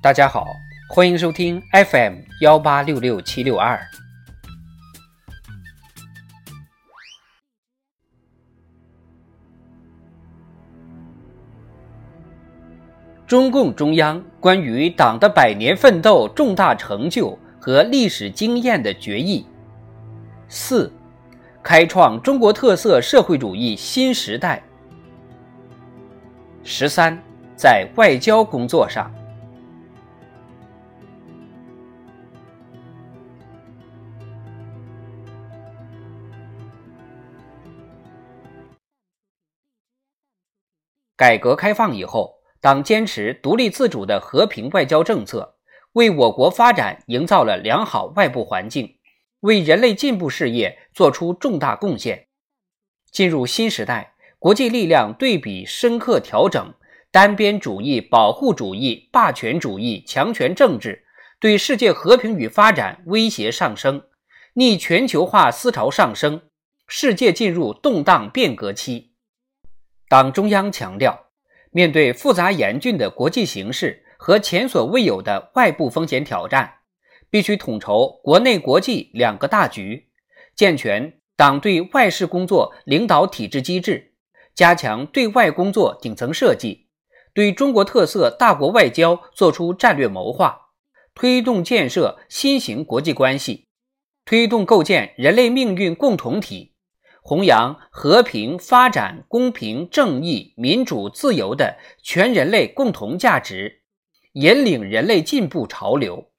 大家好，欢迎收听 FM 幺八六六七六二。中共中央关于党的百年奋斗重大成就和历史经验的决议。四，开创中国特色社会主义新时代。十三，在外交工作上，改革开放以后。党坚持独立自主的和平外交政策，为我国发展营造了良好外部环境，为人类进步事业作出重大贡献。进入新时代，国际力量对比深刻调整，单边主义、保护主义、霸权主义、强权政治对世界和平与发展威胁上升，逆全球化思潮上升，世界进入动荡变革期。党中央强调。面对复杂严峻的国际形势和前所未有的外部风险挑战，必须统筹国内国际两个大局，健全党对外事工作领导体制机制，加强对外工作顶层设计，对中国特色大国外交作出战略谋划，推动建设新型国际关系，推动构建人类命运共同体。弘扬和平、发展、公平、正义、民主、自由的全人类共同价值，引领人类进步潮流。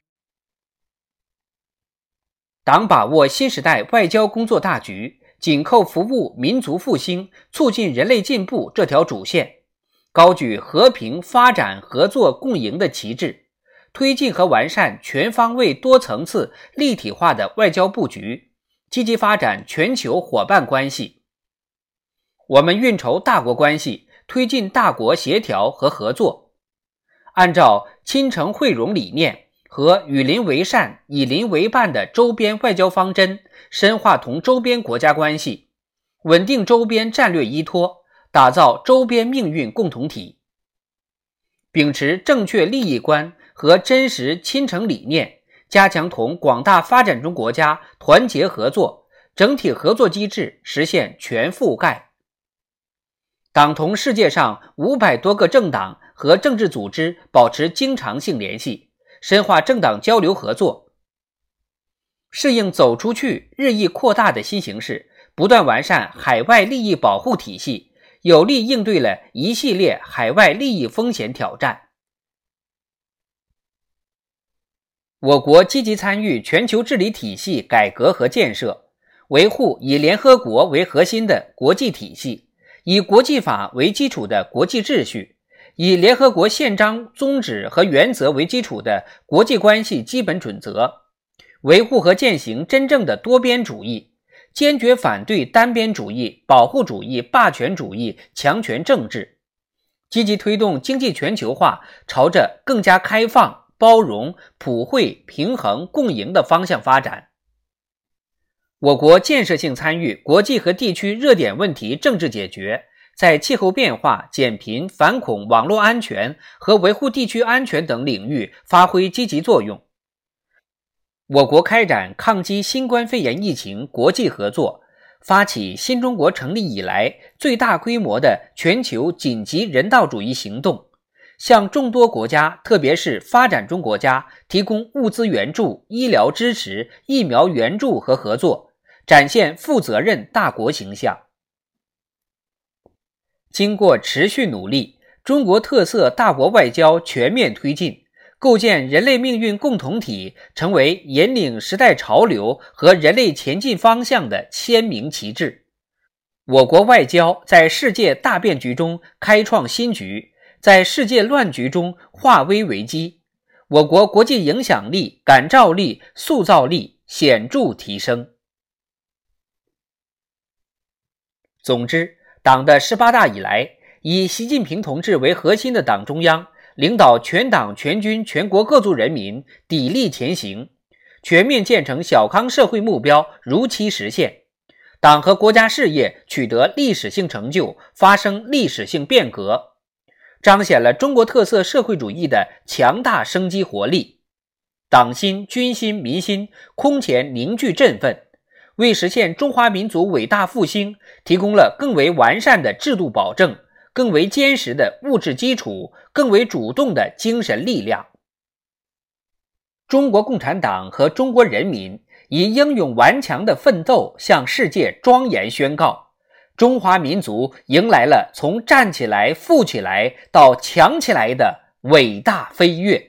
党把握新时代外交工作大局，紧扣服务民族复兴、促进人类进步这条主线，高举和平、发展、合作、共赢的旗帜，推进和完善全方位、多层次、立体化的外交布局。积极发展全球伙伴关系。我们运筹大国关系，推进大国协调和合作，按照亲诚惠容理念和与邻为善、以邻为伴的周边外交方针，深化同周边国家关系，稳定周边战略依托，打造周边命运共同体。秉持正确利益观和真实亲诚理念。加强同广大发展中国家团结合作，整体合作机制实现全覆盖。党同世界上五百多个政党和政治组织保持经常性联系，深化政党交流合作，适应走出去日益扩大的新形势，不断完善海外利益保护体系，有力应对了一系列海外利益风险挑战。我国积极参与全球治理体系改革和建设，维护以联合国为核心的国际体系，以国际法为基础的国际秩序，以联合国宪章宗旨和原则为基础的国际关系基本准则，维护和践行真正的多边主义，坚决反对单边主义、保护主义、霸权主义、强权政治，积极推动经济全球化朝着更加开放。包容、普惠、平衡、共赢的方向发展。我国建设性参与国际和地区热点问题政治解决，在气候变化、减贫、反恐、网络安全和维护地区安全等领域发挥积极作用。我国开展抗击新冠肺炎疫情国际合作，发起新中国成立以来最大规模的全球紧急人道主义行动。向众多国家，特别是发展中国家提供物资援助、医疗支持、疫苗援助和合作，展现负责任大国形象。经过持续努力，中国特色大国外交全面推进，构建人类命运共同体成为引领时代潮流和人类前进方向的鲜明旗帜。我国外交在世界大变局中开创新局。在世界乱局中化危为机，我国国际影响力、感召力、塑造力显著提升。总之，党的十八大以来，以习近平同志为核心的党中央领导全党全军全国各族人民砥砺前行，全面建成小康社会目标如期实现，党和国家事业取得历史性成就，发生历史性变革。彰显了中国特色社会主义的强大生机活力，党心、军心、民心空前凝聚振奋，为实现中华民族伟大复兴提供了更为完善的制度保证、更为坚实的物质基础、更为主动的精神力量。中国共产党和中国人民以英勇顽强的奋斗，向世界庄严宣告：中华民族迎来了从站起来、富起来到强起来的伟大飞跃。